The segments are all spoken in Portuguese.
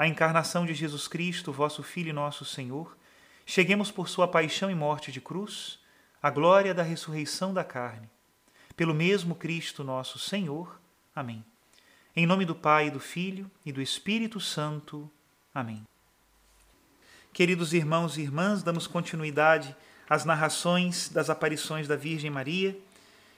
a encarnação de Jesus Cristo, vosso Filho e nosso Senhor, cheguemos por sua paixão e morte de cruz, à glória da ressurreição da carne. Pelo mesmo Cristo nosso Senhor. Amém. Em nome do Pai, do Filho e do Espírito Santo. Amém. Queridos irmãos e irmãs, damos continuidade às narrações das aparições da Virgem Maria.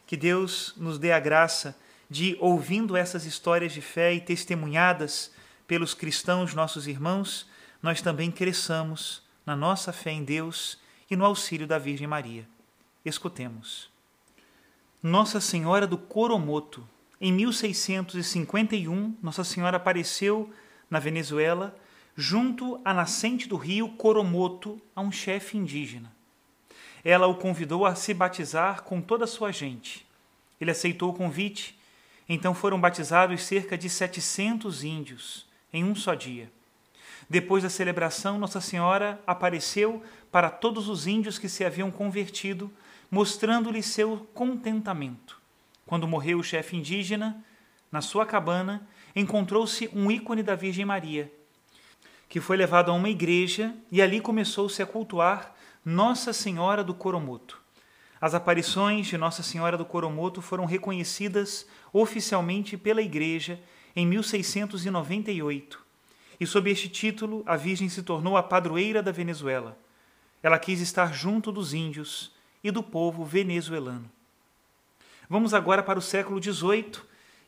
Que Deus nos dê a graça de, ouvindo essas histórias de fé e testemunhadas pelos cristãos, nossos irmãos, nós também cresçamos na nossa fé em Deus e no auxílio da Virgem Maria. Escutemos. Nossa Senhora do Coromoto. Em 1651, Nossa Senhora apareceu na Venezuela, junto à nascente do rio Coromoto, a um chefe indígena. Ela o convidou a se batizar com toda a sua gente. Ele aceitou o convite, então foram batizados cerca de 700 índios em um só dia. Depois da celebração, Nossa Senhora apareceu para todos os índios que se haviam convertido, mostrando-lhes seu contentamento. Quando morreu o chefe indígena, na sua cabana, encontrou-se um ícone da Virgem Maria, que foi levado a uma igreja e ali começou-se a cultuar Nossa Senhora do Coromoto. As aparições de Nossa Senhora do Coromoto foram reconhecidas oficialmente pela Igreja em 1698, e sob este título a Virgem se tornou a padroeira da Venezuela. Ela quis estar junto dos índios e do povo venezuelano. Vamos agora para o século XVIII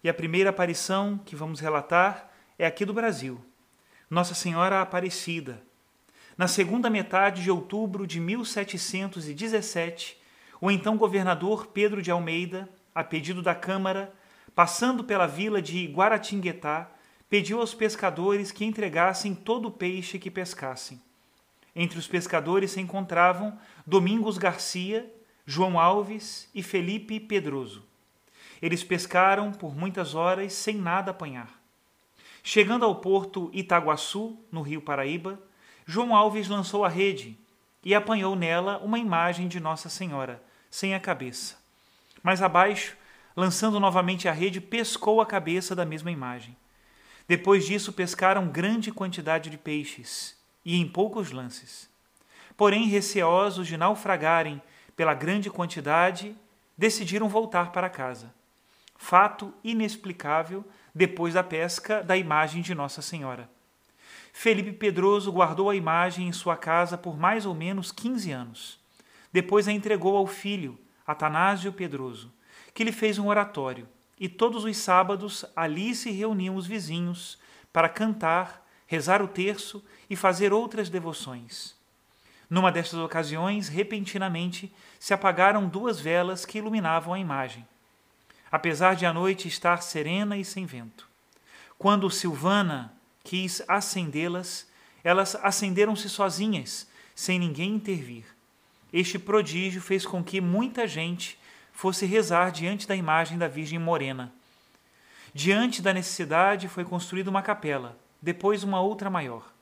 e a primeira aparição que vamos relatar é aqui do Brasil. Nossa Senhora Aparecida. Na segunda metade de outubro de 1717, o então governador Pedro de Almeida, a pedido da Câmara, passando pela vila de Guaratinguetá, pediu aos pescadores que entregassem todo o peixe que pescassem. Entre os pescadores se encontravam Domingos Garcia, João Alves e Felipe Pedroso. Eles pescaram por muitas horas sem nada apanhar. Chegando ao porto Itaguaçu, no rio Paraíba, João Alves lançou a rede e apanhou nela uma imagem de Nossa Senhora, sem a cabeça. Mais abaixo, lançando novamente a rede, pescou a cabeça da mesma imagem. Depois disso, pescaram grande quantidade de peixes, e em poucos lances. Porém, receosos de naufragarem pela grande quantidade, decidiram voltar para casa. Fato inexplicável depois da pesca da imagem de Nossa Senhora. Felipe Pedroso guardou a imagem em sua casa por mais ou menos 15 anos. Depois a entregou ao filho, Atanásio Pedroso, que lhe fez um oratório, e todos os sábados ali se reuniam os vizinhos para cantar, rezar o terço e fazer outras devoções. Numa destas ocasiões, repentinamente, se apagaram duas velas que iluminavam a imagem, apesar de a noite estar serena e sem vento. Quando Silvana quis acendê-las, elas acenderam-se sozinhas, sem ninguém intervir. Este prodígio fez com que muita gente fosse rezar diante da imagem da Virgem Morena. Diante da necessidade foi construída uma capela, depois uma outra maior.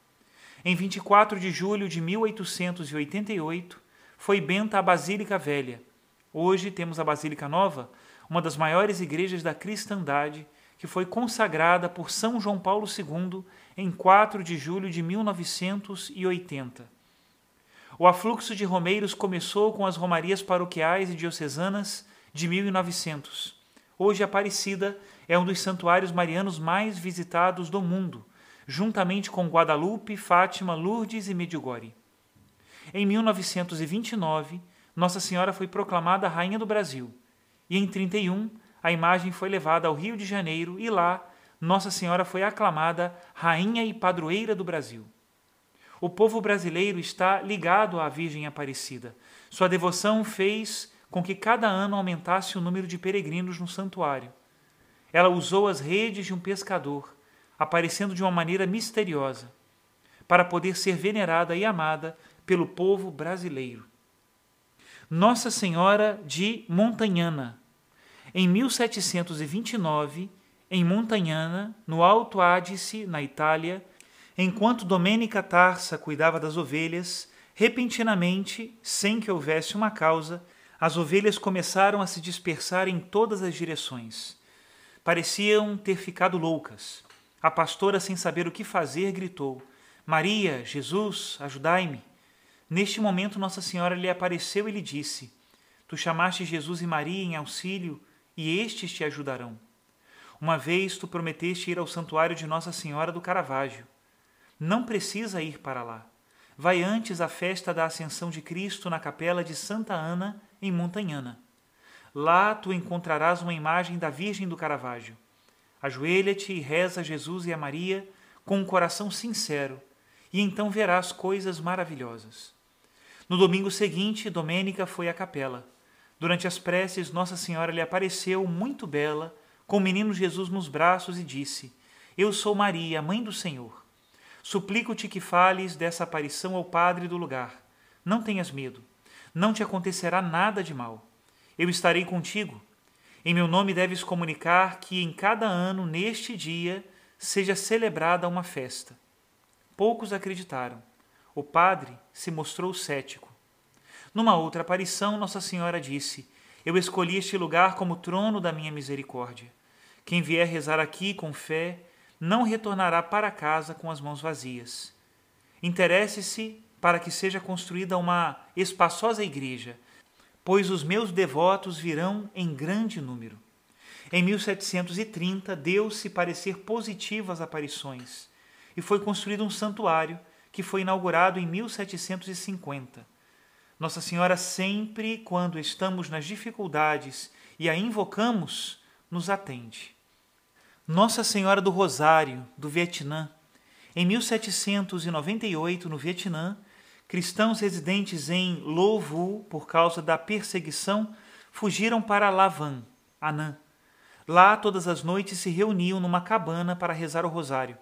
Em 24 de julho de 1888, foi benta a Basílica Velha. Hoje temos a Basílica Nova, uma das maiores igrejas da cristandade, que foi consagrada por São João Paulo II em 4 de julho de 1980. O afluxo de romeiros começou com as romarias paroquiais e diocesanas de 1900. Hoje, Aparecida é um dos santuários marianos mais visitados do mundo, juntamente com Guadalupe, Fátima, Lourdes e Medjugorje. Em 1929, Nossa Senhora foi proclamada Rainha do Brasil, e em 31 a imagem foi levada ao Rio de Janeiro e lá Nossa Senhora foi aclamada Rainha e Padroeira do Brasil. O povo brasileiro está ligado à Virgem Aparecida. Sua devoção fez com que cada ano aumentasse o número de peregrinos no santuário. Ela usou as redes de um pescador, aparecendo de uma maneira misteriosa, para poder ser venerada e amada pelo povo brasileiro. Nossa Senhora de Montanhana. Em 1729, em Montanhana, no Alto Adige, na Itália, enquanto Domenica Tarsa cuidava das ovelhas, repentinamente, sem que houvesse uma causa, as ovelhas começaram a se dispersar em todas as direções. Pareciam ter ficado loucas. A pastora, sem saber o que fazer, gritou: Maria, Jesus, ajudai-me. Neste momento, Nossa Senhora lhe apareceu e lhe disse: Tu chamaste Jesus e Maria em auxílio, e estes te ajudarão. Uma vez tu prometeste ir ao santuário de Nossa Senhora do Caravaggio. Não precisa ir para lá. Vai antes à festa da Ascensão de Cristo na capela de Santa Ana, em Montanhana. Lá tu encontrarás uma imagem da Virgem do Caravaggio. Ajoelha-te e reza a Jesus e a Maria com um coração sincero, e então verás coisas maravilhosas. No domingo seguinte, Domênica foi à capela. Durante as preces, Nossa Senhora lhe apareceu muito bela, com o menino Jesus nos braços e disse: Eu sou Maria, mãe do Senhor. Suplico-te que fales dessa aparição ao padre do lugar. Não tenhas medo. Não te acontecerá nada de mal. Eu estarei contigo. Em meu nome deves comunicar que em cada ano, neste dia, seja celebrada uma festa. Poucos acreditaram o padre se mostrou cético. Numa outra aparição, Nossa Senhora disse: Eu escolhi este lugar como trono da minha misericórdia. Quem vier rezar aqui com fé não retornará para casa com as mãos vazias. Interesse-se para que seja construída uma espaçosa igreja, pois os meus devotos virão em grande número. Em 1730, deu-se parecer positivo às aparições e foi construído um santuário que foi inaugurado em 1750. Nossa Senhora, sempre quando estamos nas dificuldades e a invocamos, nos atende. Nossa Senhora do Rosário, do Vietnã. Em 1798, no Vietnã, cristãos residentes em Lo Vu, por causa da perseguição, fugiram para Lavan, Anã. Lá, todas as noites, se reuniam numa cabana para rezar o rosário.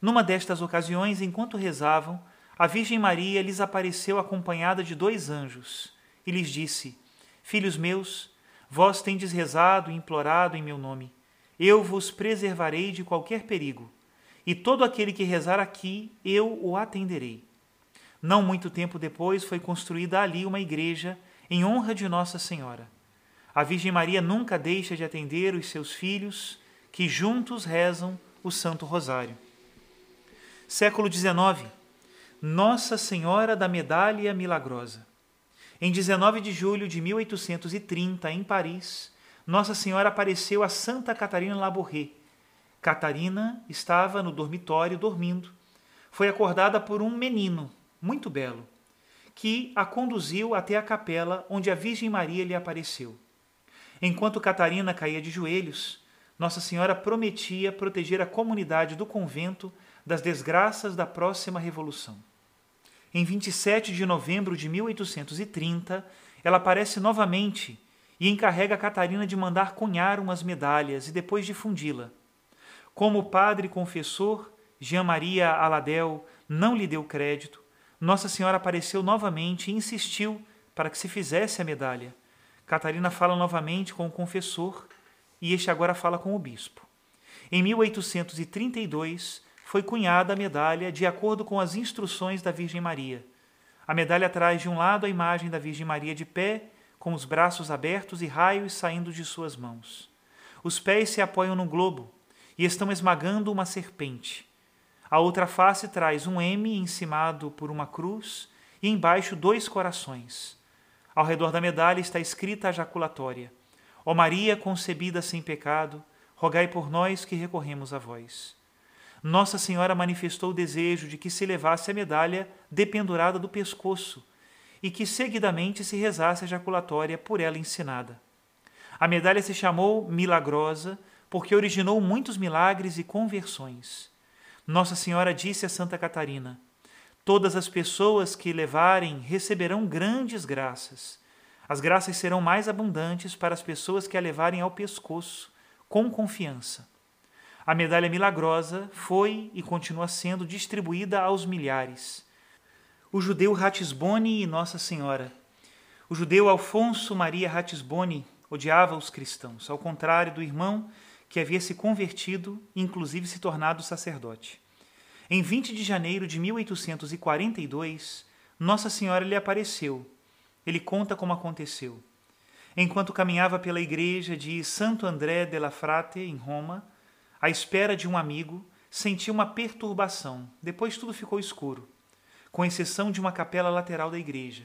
Numa destas ocasiões, enquanto rezavam, a Virgem Maria lhes apareceu acompanhada de dois anjos e lhes disse: Filhos meus, vós tendes rezado e implorado em meu nome. Eu vos preservarei de qualquer perigo, e todo aquele que rezar aqui, eu o atenderei. Não muito tempo depois foi construída ali uma igreja em honra de Nossa Senhora. A Virgem Maria nunca deixa de atender os seus filhos que juntos rezam o Santo Rosário. Século XIX. Nossa Senhora da Medalha Milagrosa. Em 19 de julho de 1830, em Paris, Nossa Senhora apareceu a Santa Catarina Labourré. Catarina estava no dormitório dormindo. Foi acordada por um menino, muito belo, que a conduziu até a capela onde a Virgem Maria lhe apareceu. Enquanto Catarina caía de joelhos, Nossa Senhora prometia proteger a comunidade do convento das desgraças da próxima revolução. Em 27 de novembro de 1830, ela aparece novamente e encarrega Catarina de mandar cunhar umas medalhas e depois difundi-la. Como padre confessor Jean-Maria Aladel não lhe deu crédito, Nossa Senhora apareceu novamente e insistiu para que se fizesse a medalha. Catarina fala novamente com o confessor e este agora fala com o bispo. Em 1832, foi cunhada a medalha de acordo com as instruções da Virgem Maria. A medalha traz de um lado a imagem da Virgem Maria de pé, com os braços abertos e raios saindo de suas mãos. Os pés se apoiam no globo e estão esmagando uma serpente. A outra face traz um M encimado por uma cruz e embaixo dois corações. Ao redor da medalha está escrita a jaculatória: Ó Maria concebida sem pecado, rogai por nós que recorremos a vós. Nossa Senhora manifestou o desejo de que se levasse a medalha dependurada do pescoço e que seguidamente se rezasse a jaculatória por ela ensinada. A medalha se chamou Milagrosa porque originou muitos milagres e conversões. Nossa Senhora disse a Santa Catarina: Todas as pessoas que levarem receberão grandes graças. As graças serão mais abundantes para as pessoas que a levarem ao pescoço, com confiança. A medalha milagrosa foi e continua sendo distribuída aos milhares. O judeu Ratisboni e Nossa Senhora. O judeu Alfonso Maria Ratisboni odiava os cristãos, ao contrário do irmão que havia se convertido e inclusive se tornado sacerdote. Em 20 de janeiro de 1842, Nossa Senhora lhe apareceu. Ele conta como aconteceu. Enquanto caminhava pela igreja de Santo André della Frate, em Roma, à espera de um amigo, sentiu uma perturbação. Depois tudo ficou escuro, com exceção de uma capela lateral da igreja,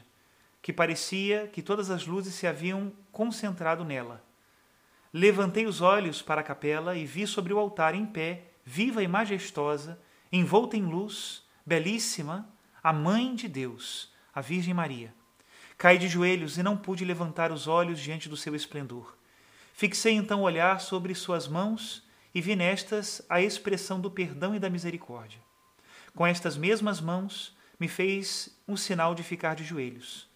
que parecia que todas as luzes se haviam concentrado nela. Levantei os olhos para a capela e vi sobre o altar em pé, viva e majestosa, envolta em luz, belíssima, a Mãe de Deus, a Virgem Maria. Caí de joelhos e não pude levantar os olhos diante do seu esplendor. Fixei então o olhar sobre suas mãos e vi nestas a expressão do perdão e da misericórdia. Com estas mesmas mãos, me fez um sinal de ficar de joelhos,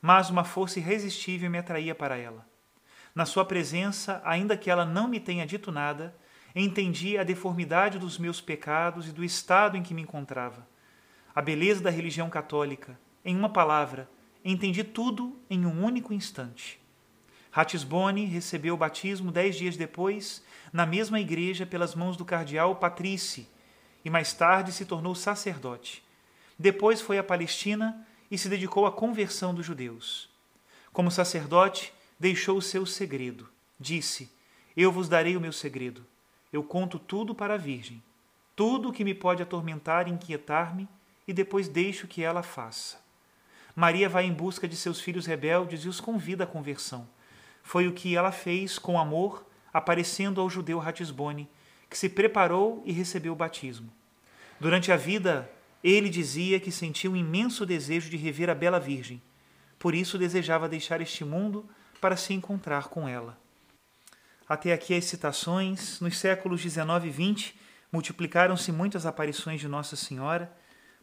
mas uma força irresistível me atraía para ela. Na sua presença, ainda que ela não me tenha dito nada, entendi a deformidade dos meus pecados e do estado em que me encontrava. A beleza da religião católica, em uma palavra, entendi tudo em um único instante. Ratisbone recebeu o batismo dez dias depois, na mesma igreja, pelas mãos do cardeal Patrice, e mais tarde se tornou sacerdote. Depois foi à Palestina e se dedicou à conversão dos judeus. Como sacerdote, deixou o seu segredo. Disse: Eu vos darei o meu segredo eu conto tudo para a Virgem, tudo o que me pode atormentar e inquietar-me, e depois deixo que ela faça. Maria vai em busca de seus filhos rebeldes e os convida à conversão. Foi o que ela fez com amor, aparecendo ao judeu Ratisbone, que se preparou e recebeu o batismo. Durante a vida, ele dizia que sentia um imenso desejo de rever a bela Virgem. Por isso desejava deixar este mundo para se encontrar com ela. Até aqui as citações. Nos séculos 19 e 20 multiplicaram-se muitas aparições de Nossa Senhora,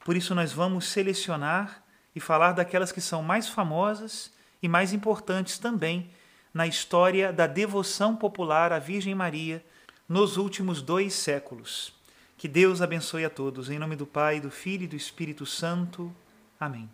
por isso nós vamos selecionar e falar daquelas que são mais famosas e mais importantes também na história da devoção popular à Virgem Maria nos últimos dois séculos. Que Deus abençoe a todos. Em nome do Pai, do Filho e do Espírito Santo. Amém.